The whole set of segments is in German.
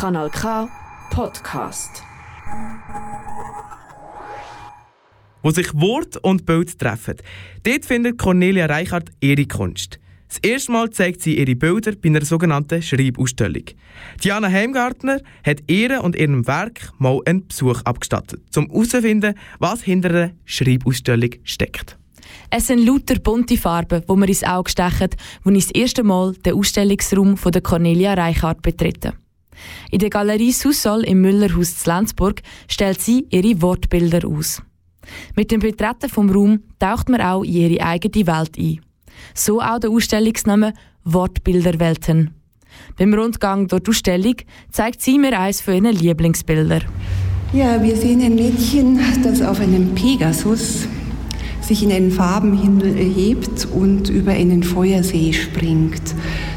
Kanal K Podcast. Wo sich Wort und Bild treffen. Dort findet Cornelia Reichert ihre Kunst. Das erste Mal zeigt sie ihre Bilder bei einer sogenannten Schreibausstellung. Diana Heimgartner hat ihr und ihrem Werk mal einen Besuch abgestattet, um herauszufinden, was hinter einer Schreibausstellung steckt. Es sind lauter bunte Farben, die mir ins Auge stechen, als ich das erste Mal den Ausstellungsraum von der Cornelia Reichart betrete. In der Galerie Sussol im Müllerhaus zu Lenzburg stellt sie ihre Wortbilder aus. Mit dem Betreten vom Raum taucht man auch in ihre eigene Welt ein. So auch der Ausstellungsname Wortbilderwelten. Beim Rundgang durch die Ausstellung zeigt sie mir eines von ihren Lieblingsbildern. Ja, wir sehen ein Mädchen, das auf einem Pegasus sich in einen Farbenhimmel erhebt und über einen Feuersee springt.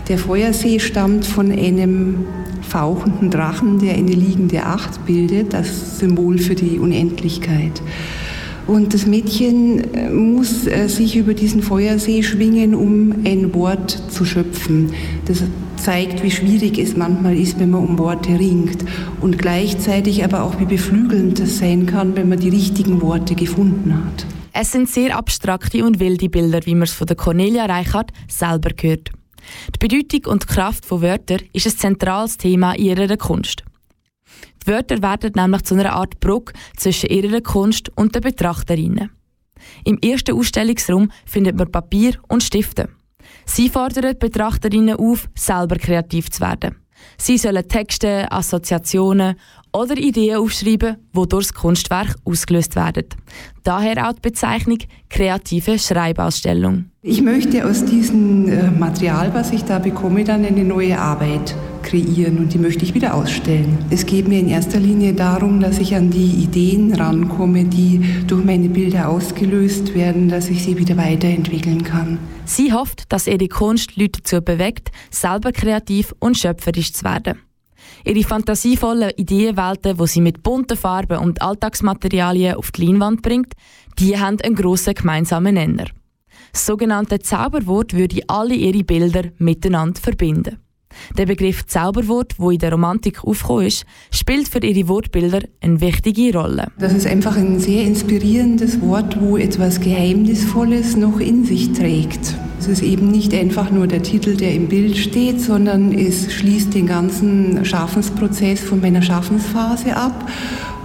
Der Feuersee stammt von einem fauchenden Drachen, der eine liegende Acht bildet, das Symbol für die Unendlichkeit. Und das Mädchen äh, muss äh, sich über diesen Feuersee schwingen, um ein Wort zu schöpfen. Das zeigt, wie schwierig es manchmal ist, wenn man um Worte ringt. Und gleichzeitig aber auch, wie beflügelnd das sein kann, wenn man die richtigen Worte gefunden hat. Es sind sehr abstrakte und wilde Bilder, wie man es von der Cornelia Reichert selber hört. Die Bedeutung und die Kraft von Wörtern ist ein zentrales Thema in ihrer Kunst. Die Wörter werden nämlich zu einer Art Brücke zwischen ihrer Kunst und den Betrachterinnen. Im ersten Ausstellungsraum findet man Papier und Stifte. Sie fordern Betrachterinnen auf, selber kreativ zu werden. Sie sollen Texte, Assoziationen oder Ideen aufschreiben, die durch das Kunstwerk ausgelöst werden. Daher auch die Bezeichnung kreative Schreibausstellung. Ich möchte aus diesem äh, Material, was ich da bekomme, dann eine neue Arbeit kreieren und die möchte ich wieder ausstellen. Es geht mir in erster Linie darum, dass ich an die Ideen rankomme, die durch meine Bilder ausgelöst werden, dass ich sie wieder weiterentwickeln kann. Sie hofft, dass ihre Kunst Leute dazu bewegt, selber kreativ und schöpferisch zu werden. Ihre fantasievollen Ideenwelten, die sie mit bunten Farben und Alltagsmaterialien auf die Leinwand bringt, die haben einen grossen gemeinsamen Nenner. Das sogenannte Zauberwort würde alle ihre Bilder miteinander verbinden. Der Begriff Zauberwort, wo in der Romantik aufgekommen ist, spielt für ihre Wortbilder eine wichtige Rolle. Das ist einfach ein sehr inspirierendes Wort, wo etwas Geheimnisvolles noch in sich trägt. Es ist eben nicht einfach nur der Titel, der im Bild steht, sondern es schließt den ganzen Schaffensprozess von meiner Schaffensphase ab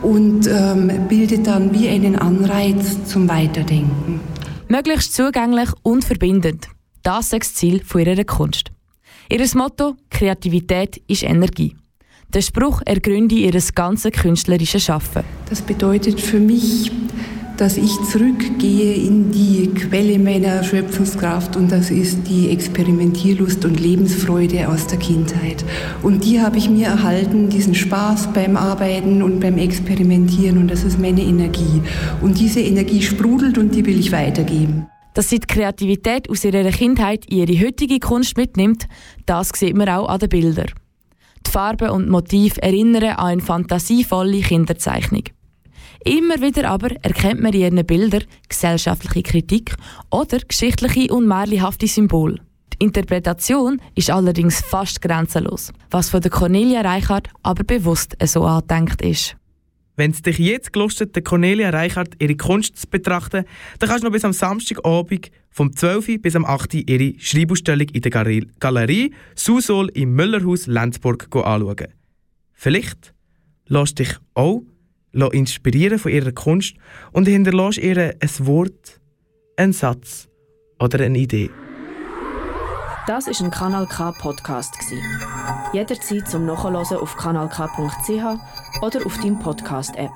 und ähm, bildet dann wie einen Anreiz zum Weiterdenken. Möglichst zugänglich und verbindend. Das ist das Ziel ihrer Kunst. Ihr Motto Kreativität ist Energie. Der Spruch ergründe ihr ganzes künstlerisches Schaffen. Das bedeutet für mich, dass ich zurückgehe in die Quelle meiner Schöpfungskraft und das ist die Experimentierlust und Lebensfreude aus der Kindheit. Und die habe ich mir erhalten, diesen Spaß beim Arbeiten und beim Experimentieren und das ist meine Energie. Und diese Energie sprudelt und die will ich weitergeben. Dass sie die Kreativität aus ihrer Kindheit in ihre heutige Kunst mitnimmt, das sieht man auch an den Bildern. Die Farben und Motive erinnern an eine fantasievolle Kinderzeichnung. Immer wieder aber erkennt man in ihren Bildern gesellschaftliche Kritik oder geschichtliche und märchenhafte Symbole. Die Interpretation ist allerdings fast grenzenlos, was von der Cornelia Reichert aber bewusst so angedenkt ist. Wenn es dich jetzt gelustet, der Cornelia Reichert ihre Kunst zu betrachten, dann kannst du noch bis am Samstagabend vom 12. bis am 8. ihre Schreibausstellung in der Galerie Susol im Müllerhaus Lenzburg anschauen. Vielleicht lässt dich auch inspirieren von ihrer Kunst und hinterlässt ihr ein Wort, einen Satz oder eine Idee. Das ist ein Kanal K Podcast Jederzeit zum Nachhören auf kanalk.ch oder auf deinem Podcast App.